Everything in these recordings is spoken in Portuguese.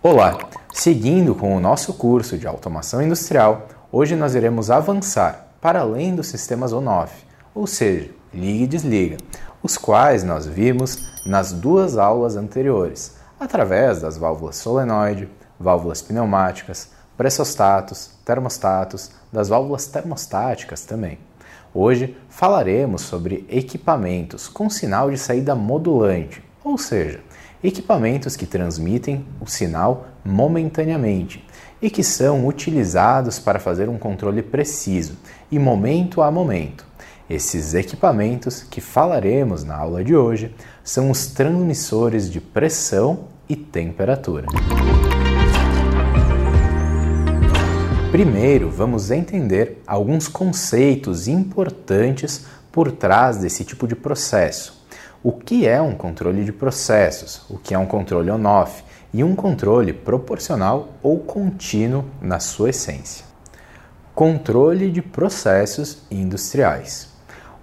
Olá! Seguindo com o nosso curso de automação industrial, hoje nós iremos avançar para além dos sistemas on-off, ou seja, liga e desliga, os quais nós vimos nas duas aulas anteriores, através das válvulas solenoide, válvulas pneumáticas, pressostatos, termostatos, das válvulas termostáticas também. Hoje falaremos sobre equipamentos com sinal de saída modulante, ou seja, equipamentos que transmitem o sinal momentaneamente e que são utilizados para fazer um controle preciso e momento a momento. Esses equipamentos que falaremos na aula de hoje são os transmissores de pressão e temperatura. Primeiro, vamos entender alguns conceitos importantes por trás desse tipo de processo o que é um controle de processos, o que é um controle on-off e um controle proporcional ou contínuo na sua essência. Controle de processos industriais.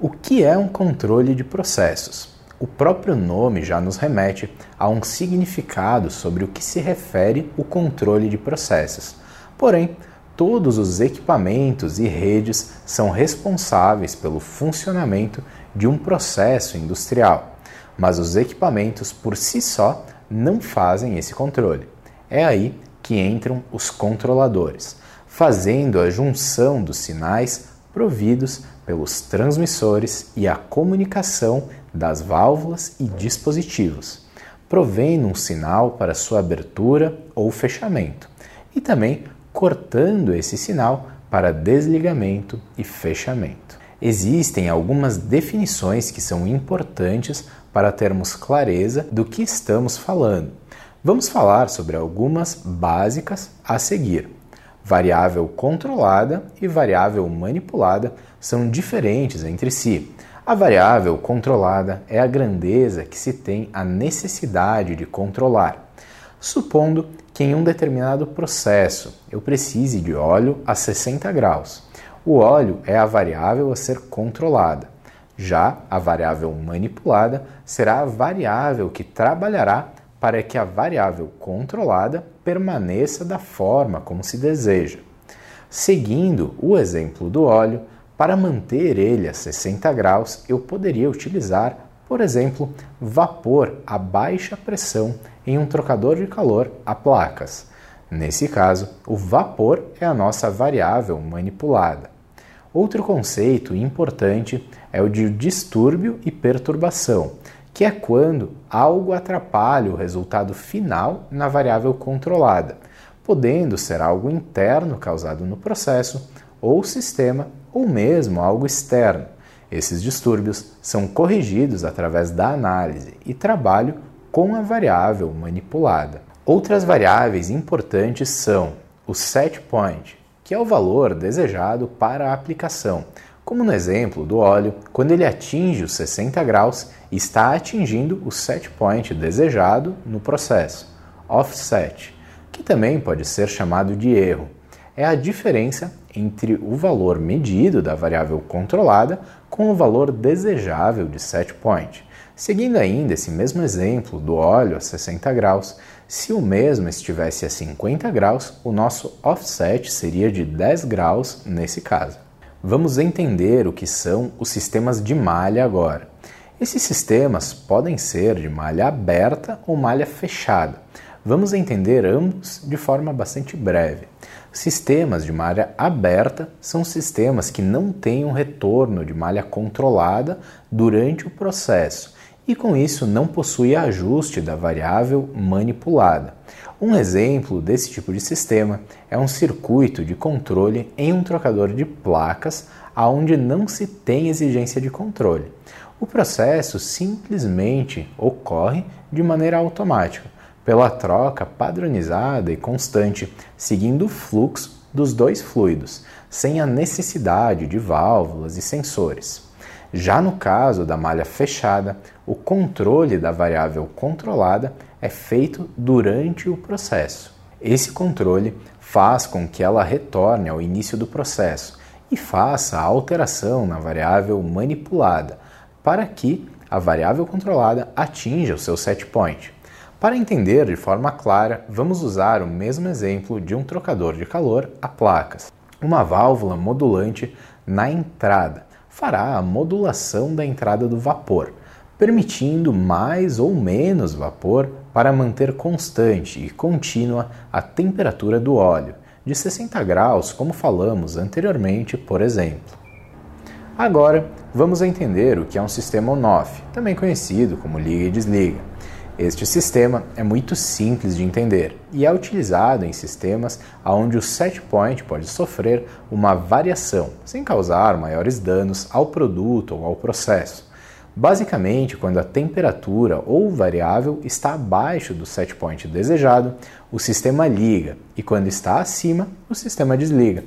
O que é um controle de processos? O próprio nome já nos remete a um significado sobre o que se refere o controle de processos. Porém, todos os equipamentos e redes são responsáveis pelo funcionamento de um processo industrial, mas os equipamentos por si só não fazem esse controle. É aí que entram os controladores, fazendo a junção dos sinais providos pelos transmissores e a comunicação das válvulas e dispositivos, provendo um sinal para sua abertura ou fechamento, e também cortando esse sinal para desligamento e fechamento. Existem algumas definições que são importantes para termos clareza do que estamos falando. Vamos falar sobre algumas básicas a seguir. Variável controlada e variável manipulada são diferentes entre si. A variável controlada é a grandeza que se tem a necessidade de controlar. Supondo que em um determinado processo eu precise de óleo a 60 graus. O óleo é a variável a ser controlada. Já a variável manipulada será a variável que trabalhará para que a variável controlada permaneça da forma como se deseja. Seguindo o exemplo do óleo, para manter ele a 60 graus, eu poderia utilizar, por exemplo, vapor a baixa pressão em um trocador de calor a placas. Nesse caso, o vapor é a nossa variável manipulada. Outro conceito importante é o de distúrbio e perturbação, que é quando algo atrapalha o resultado final na variável controlada, podendo ser algo interno causado no processo ou sistema ou mesmo algo externo. Esses distúrbios são corrigidos através da análise e trabalho com a variável manipulada. Outras variáveis importantes são o set point, que é o valor desejado para a aplicação, como no exemplo do óleo, quando ele atinge os 60 graus, está atingindo o set point desejado no processo, offset, que também pode ser chamado de erro. É a diferença entre o valor medido da variável controlada com o valor desejável de set point. Seguindo ainda esse mesmo exemplo do óleo a 60 graus, se o mesmo estivesse a 50 graus, o nosso offset seria de 10 graus nesse caso. Vamos entender o que são os sistemas de malha agora. Esses sistemas podem ser de malha aberta ou malha fechada. Vamos entender ambos de forma bastante breve. Sistemas de malha aberta são sistemas que não têm um retorno de malha controlada durante o processo e com isso não possui ajuste da variável manipulada. Um exemplo desse tipo de sistema é um circuito de controle em um trocador de placas onde não se tem exigência de controle. O processo simplesmente ocorre de maneira automática, pela troca padronizada e constante, seguindo o fluxo dos dois fluidos, sem a necessidade de válvulas e sensores. Já no caso da malha fechada, o controle da variável controlada é feito durante o processo. Esse controle faz com que ela retorne ao início do processo e faça a alteração na variável manipulada para que a variável controlada atinja o seu set point. Para entender de forma clara, vamos usar o mesmo exemplo de um trocador de calor a placas. Uma válvula modulante na entrada fará a modulação da entrada do vapor, permitindo mais ou menos vapor para manter constante e contínua a temperatura do óleo, de 60 graus, como falamos anteriormente, por exemplo. Agora, vamos entender o que é um sistema on-off, também conhecido como liga e desliga. Este sistema é muito simples de entender e é utilizado em sistemas onde o set point pode sofrer uma variação, sem causar maiores danos ao produto ou ao processo. Basicamente, quando a temperatura ou variável está abaixo do set point desejado, o sistema liga, e quando está acima, o sistema desliga.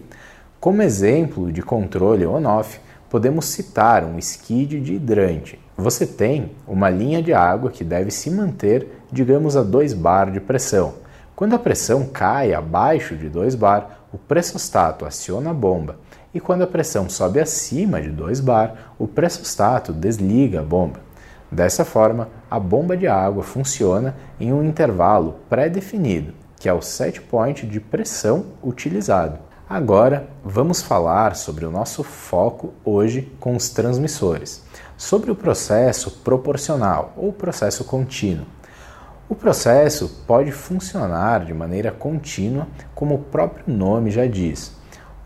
Como exemplo de controle on-off, podemos citar um skid de hidrante. Você tem uma linha de água que deve se manter, digamos, a 2 bar de pressão. Quando a pressão cai abaixo de 2 bar, o pressostato aciona a bomba. E quando a pressão sobe acima de 2 bar, o pressostato desliga a bomba. Dessa forma, a bomba de água funciona em um intervalo pré-definido, que é o set point de pressão utilizado. Agora vamos falar sobre o nosso foco hoje com os transmissores, sobre o processo proporcional ou processo contínuo. O processo pode funcionar de maneira contínua, como o próprio nome já diz.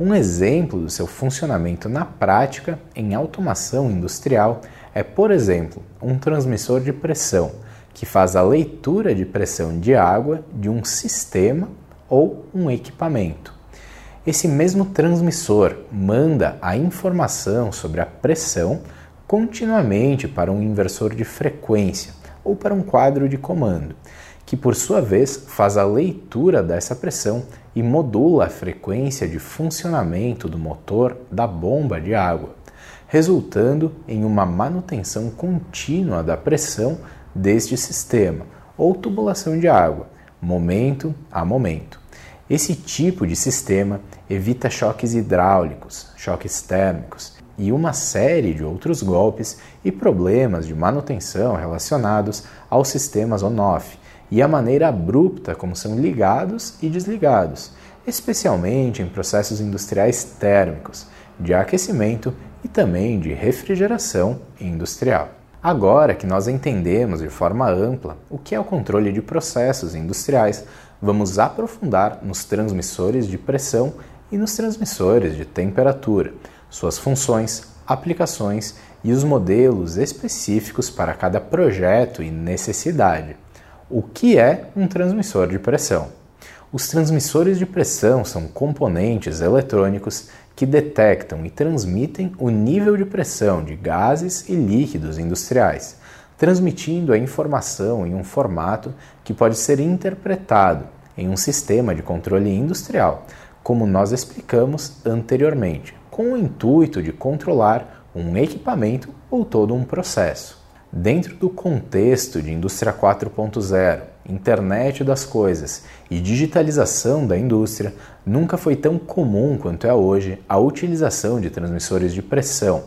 Um exemplo do seu funcionamento na prática em automação industrial é, por exemplo, um transmissor de pressão que faz a leitura de pressão de água de um sistema ou um equipamento. Esse mesmo transmissor manda a informação sobre a pressão continuamente para um inversor de frequência ou para um quadro de comando, que por sua vez faz a leitura dessa pressão e modula a frequência de funcionamento do motor da bomba de água, resultando em uma manutenção contínua da pressão deste sistema ou tubulação de água, momento a momento. Esse tipo de sistema evita choques hidráulicos, choques térmicos e uma série de outros golpes e problemas de manutenção relacionados aos sistemas on-off e a maneira abrupta como são ligados e desligados, especialmente em processos industriais térmicos, de aquecimento e também de refrigeração industrial. Agora que nós entendemos de forma ampla o que é o controle de processos industriais, vamos aprofundar nos transmissores de pressão e nos transmissores de temperatura, suas funções, aplicações e os modelos específicos para cada projeto e necessidade. O que é um transmissor de pressão? Os transmissores de pressão são componentes eletrônicos que detectam e transmitem o nível de pressão de gases e líquidos industriais transmitindo a informação em um formato que pode ser interpretado em um sistema de controle industrial, como nós explicamos anteriormente, com o intuito de controlar um equipamento ou todo um processo. Dentro do contexto de Indústria 4.0, internet das coisas e digitalização da indústria, nunca foi tão comum quanto é hoje a utilização de transmissores de pressão,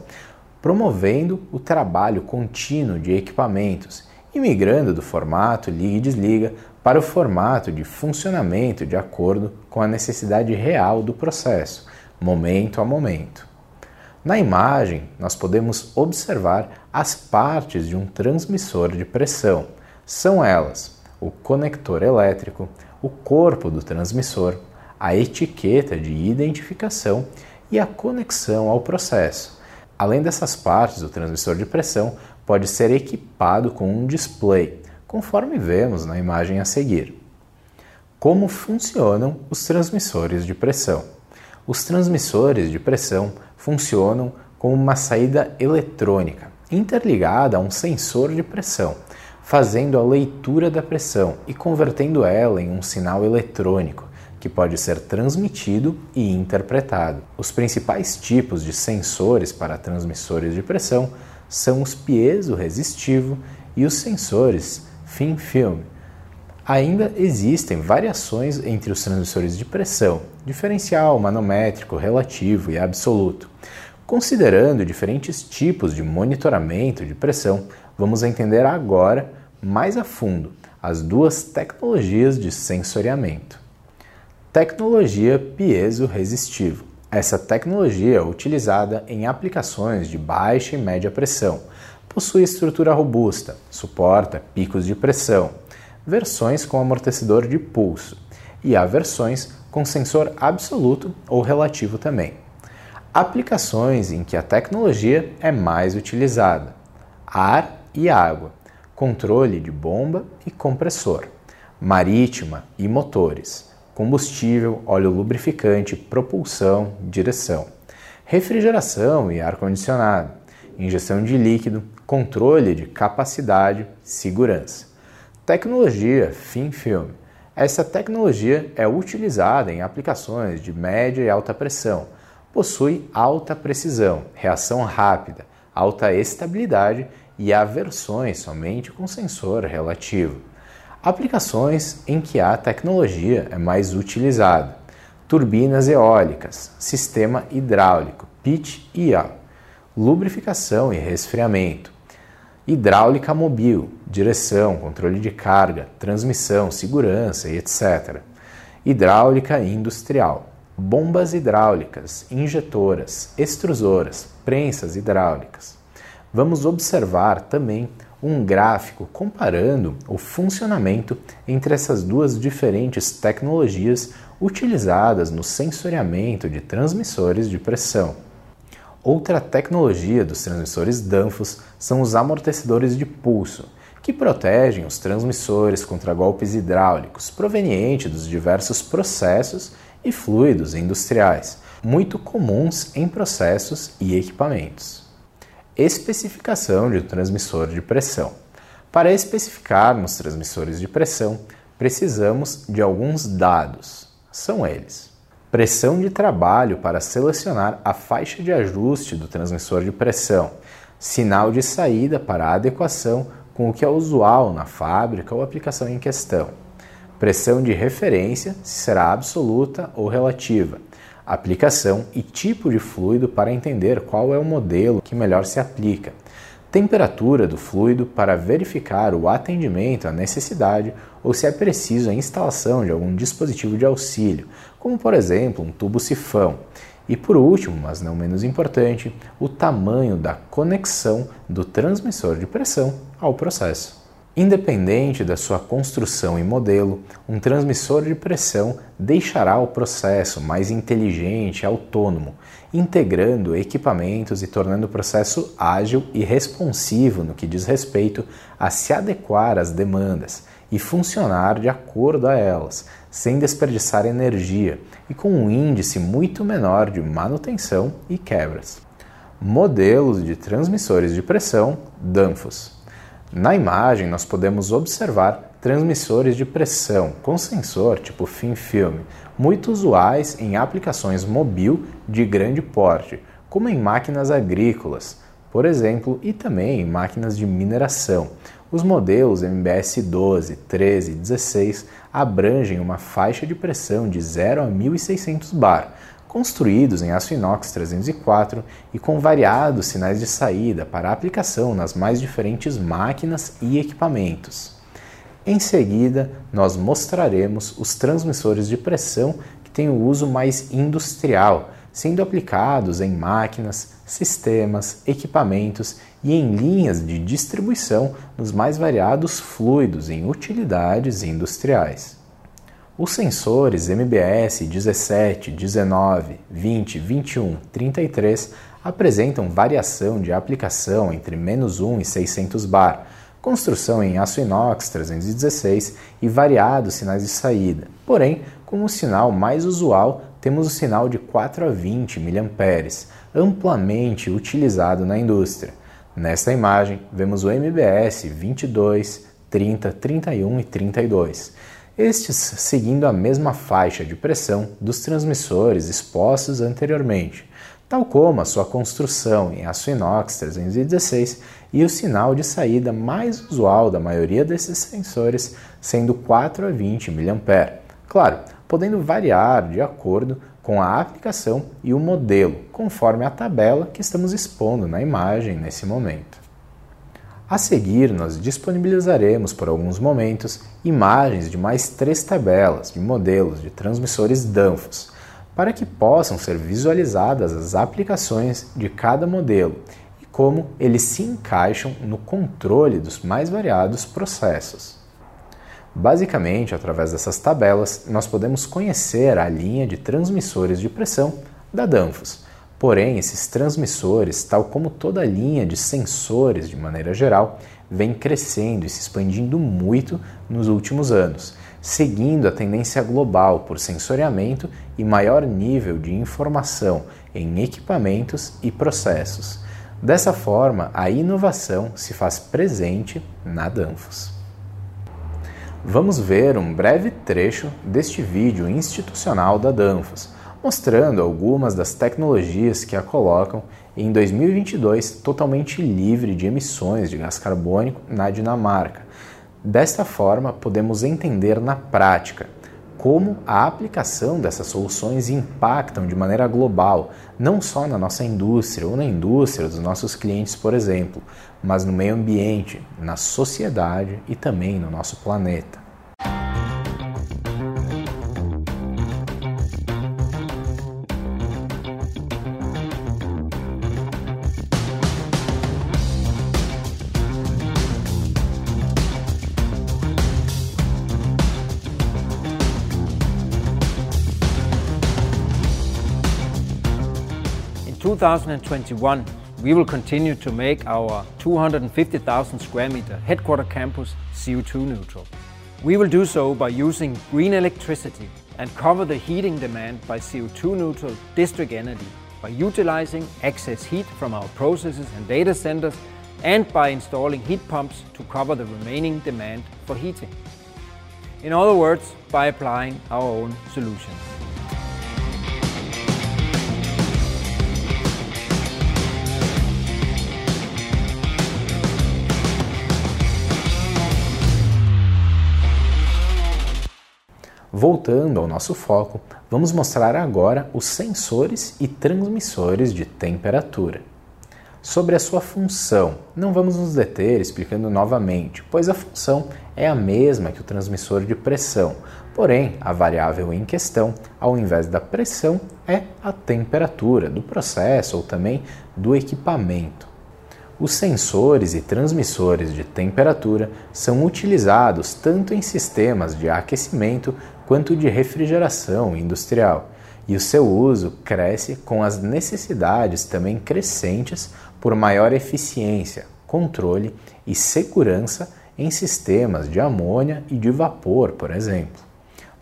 promovendo o trabalho contínuo de equipamentos e migrando do formato liga e desliga para o formato de funcionamento de acordo com a necessidade real do processo, momento a momento. Na imagem, nós podemos observar as partes de um transmissor de pressão. São elas o conector elétrico, o corpo do transmissor, a etiqueta de identificação e a conexão ao processo. Além dessas partes, o transmissor de pressão pode ser equipado com um display, conforme vemos na imagem a seguir. Como funcionam os transmissores de pressão? Os transmissores de pressão funcionam com uma saída eletrônica interligada a um sensor de pressão, fazendo a leitura da pressão e convertendo ela em um sinal eletrônico, que pode ser transmitido e interpretado. Os principais tipos de sensores para transmissores de pressão são os piezo-resistivo e os sensores thin film. Ainda existem variações entre os transmissores de pressão, diferencial, manométrico, relativo e absoluto. Considerando diferentes tipos de monitoramento de pressão, vamos entender agora mais a fundo as duas tecnologias de sensoriamento. Tecnologia piezo-resistível. Essa tecnologia é utilizada em aplicações de baixa e média pressão. Possui estrutura robusta, suporta picos de pressão, versões com amortecedor de pulso e há versões com sensor absoluto ou relativo também. Aplicações em que a tecnologia é mais utilizada: ar e água, controle de bomba e compressor, marítima e motores combustível, óleo lubrificante, propulsão, direção, refrigeração e ar-condicionado, injeção de líquido, controle de capacidade, segurança. Tecnologia Fin Film. Essa tecnologia é utilizada em aplicações de média e alta pressão. Possui alta precisão, reação rápida, alta estabilidade e há versões somente com sensor relativo. Aplicações em que a tecnologia é mais utilizada: turbinas eólicas, sistema hidráulico, pitch e lubrificação e resfriamento, hidráulica mobil, direção, controle de carga, transmissão, segurança e etc. Hidráulica industrial, bombas hidráulicas, injetoras, extrusoras, prensas hidráulicas. Vamos observar também um gráfico comparando o funcionamento entre essas duas diferentes tecnologias utilizadas no sensoriamento de transmissores de pressão. Outra tecnologia dos transmissores Danfoss são os amortecedores de pulso, que protegem os transmissores contra golpes hidráulicos provenientes dos diversos processos e fluidos industriais, muito comuns em processos e equipamentos. Especificação de um transmissor de pressão. Para especificarmos transmissores de pressão, precisamos de alguns dados. São eles: pressão de trabalho para selecionar a faixa de ajuste do transmissor de pressão, sinal de saída para adequação com o que é usual na fábrica ou aplicação em questão, pressão de referência, se será absoluta ou relativa. Aplicação e tipo de fluido para entender qual é o modelo que melhor se aplica, temperatura do fluido para verificar o atendimento à necessidade ou se é preciso a instalação de algum dispositivo de auxílio, como por exemplo um tubo sifão. E por último, mas não menos importante, o tamanho da conexão do transmissor de pressão ao processo. Independente da sua construção e modelo, um transmissor de pressão deixará o processo mais inteligente e autônomo, integrando equipamentos e tornando o processo ágil e responsivo no que diz respeito a se adequar às demandas e funcionar de acordo a elas, sem desperdiçar energia e com um índice muito menor de manutenção e quebras. Modelos de transmissores de pressão Danfoss na imagem, nós podemos observar transmissores de pressão com sensor tipo fin film, muito usuais em aplicações mobil de grande porte, como em máquinas agrícolas, por exemplo, e também máquinas de mineração. Os modelos MBS 12, 13 e 16 abrangem uma faixa de pressão de 0 a 1600 bar, construídos em aço inox 304 e com variados sinais de saída para aplicação nas mais diferentes máquinas e equipamentos. Em seguida, nós mostraremos os transmissores de pressão que têm o uso mais industrial, sendo aplicados em máquinas, sistemas, equipamentos e em linhas de distribuição nos mais variados fluidos em utilidades industriais. Os sensores MBS 17, 19, 20, 21, 33 apresentam variação de aplicação entre menos 1 e 600 bar, construção em aço inox 316 e variados sinais de saída. Porém, como sinal mais usual, temos o sinal de 4 a 20 mA, amplamente utilizado na indústria. Nesta imagem, vemos o MBS 22, 30, 31 e 32 estes seguindo a mesma faixa de pressão dos transmissores expostos anteriormente, tal como a sua construção em aço inox 316 e o sinal de saída mais usual da maioria desses sensores sendo 4 a 20 mA. Claro, podendo variar de acordo com a aplicação e o modelo, conforme a tabela que estamos expondo na imagem nesse momento. A seguir, nós disponibilizaremos por alguns momentos imagens de mais três tabelas de modelos de transmissores Danfoss, para que possam ser visualizadas as aplicações de cada modelo e como eles se encaixam no controle dos mais variados processos. Basicamente, através dessas tabelas, nós podemos conhecer a linha de transmissores de pressão da Danfoss Porém, esses transmissores, tal como toda a linha de sensores de maneira geral, vem crescendo e se expandindo muito nos últimos anos, seguindo a tendência global por sensoriamento e maior nível de informação em equipamentos e processos. Dessa forma, a inovação se faz presente na Danfoss. Vamos ver um breve trecho deste vídeo institucional da Danfoss mostrando algumas das tecnologias que a colocam em 2022 totalmente livre de emissões de gás carbônico na Dinamarca. Desta forma, podemos entender na prática como a aplicação dessas soluções impactam de maneira global, não só na nossa indústria ou na indústria dos nossos clientes, por exemplo, mas no meio ambiente, na sociedade e também no nosso planeta. 2021, we will continue to make our 250,000 square meter headquarter campus CO2 neutral. We will do so by using green electricity and cover the heating demand by CO2 neutral district energy by utilizing excess heat from our processes and data centers and by installing heat pumps to cover the remaining demand for heating. In other words, by applying our own solutions. Voltando ao nosso foco, vamos mostrar agora os sensores e transmissores de temperatura. Sobre a sua função, não vamos nos deter explicando novamente, pois a função é a mesma que o transmissor de pressão, porém a variável em questão, ao invés da pressão, é a temperatura do processo ou também do equipamento. Os sensores e transmissores de temperatura são utilizados tanto em sistemas de aquecimento quanto de refrigeração industrial, e o seu uso cresce com as necessidades também crescentes por maior eficiência, controle e segurança em sistemas de amônia e de vapor, por exemplo.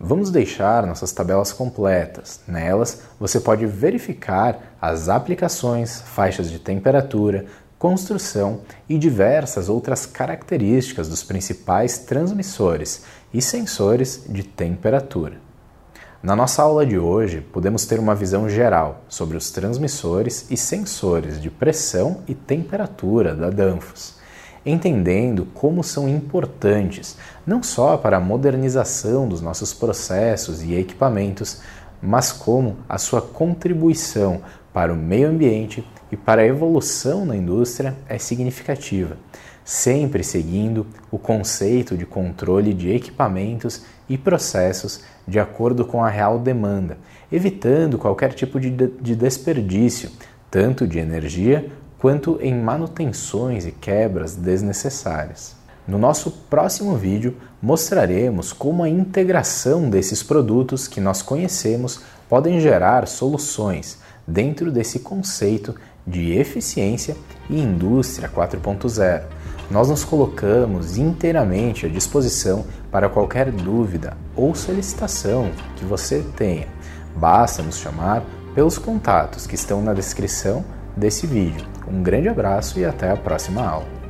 Vamos deixar nossas tabelas completas. Nelas você pode verificar as aplicações, faixas de temperatura, construção e diversas outras características dos principais transmissores e sensores de temperatura. Na nossa aula de hoje, podemos ter uma visão geral sobre os transmissores e sensores de pressão e temperatura da Danfoss, entendendo como são importantes não só para a modernização dos nossos processos e equipamentos, mas como a sua contribuição para o meio ambiente e para a evolução na indústria é significativa, sempre seguindo o conceito de controle de equipamentos e processos de acordo com a real demanda, evitando qualquer tipo de, de desperdício, tanto de energia quanto em manutenções e quebras desnecessárias. No nosso próximo vídeo, mostraremos como a integração desses produtos que nós conhecemos podem gerar soluções dentro desse conceito de eficiência e indústria 4.0. Nós nos colocamos inteiramente à disposição para qualquer dúvida ou solicitação que você tenha. Basta nos chamar pelos contatos que estão na descrição desse vídeo. Um grande abraço e até a próxima aula.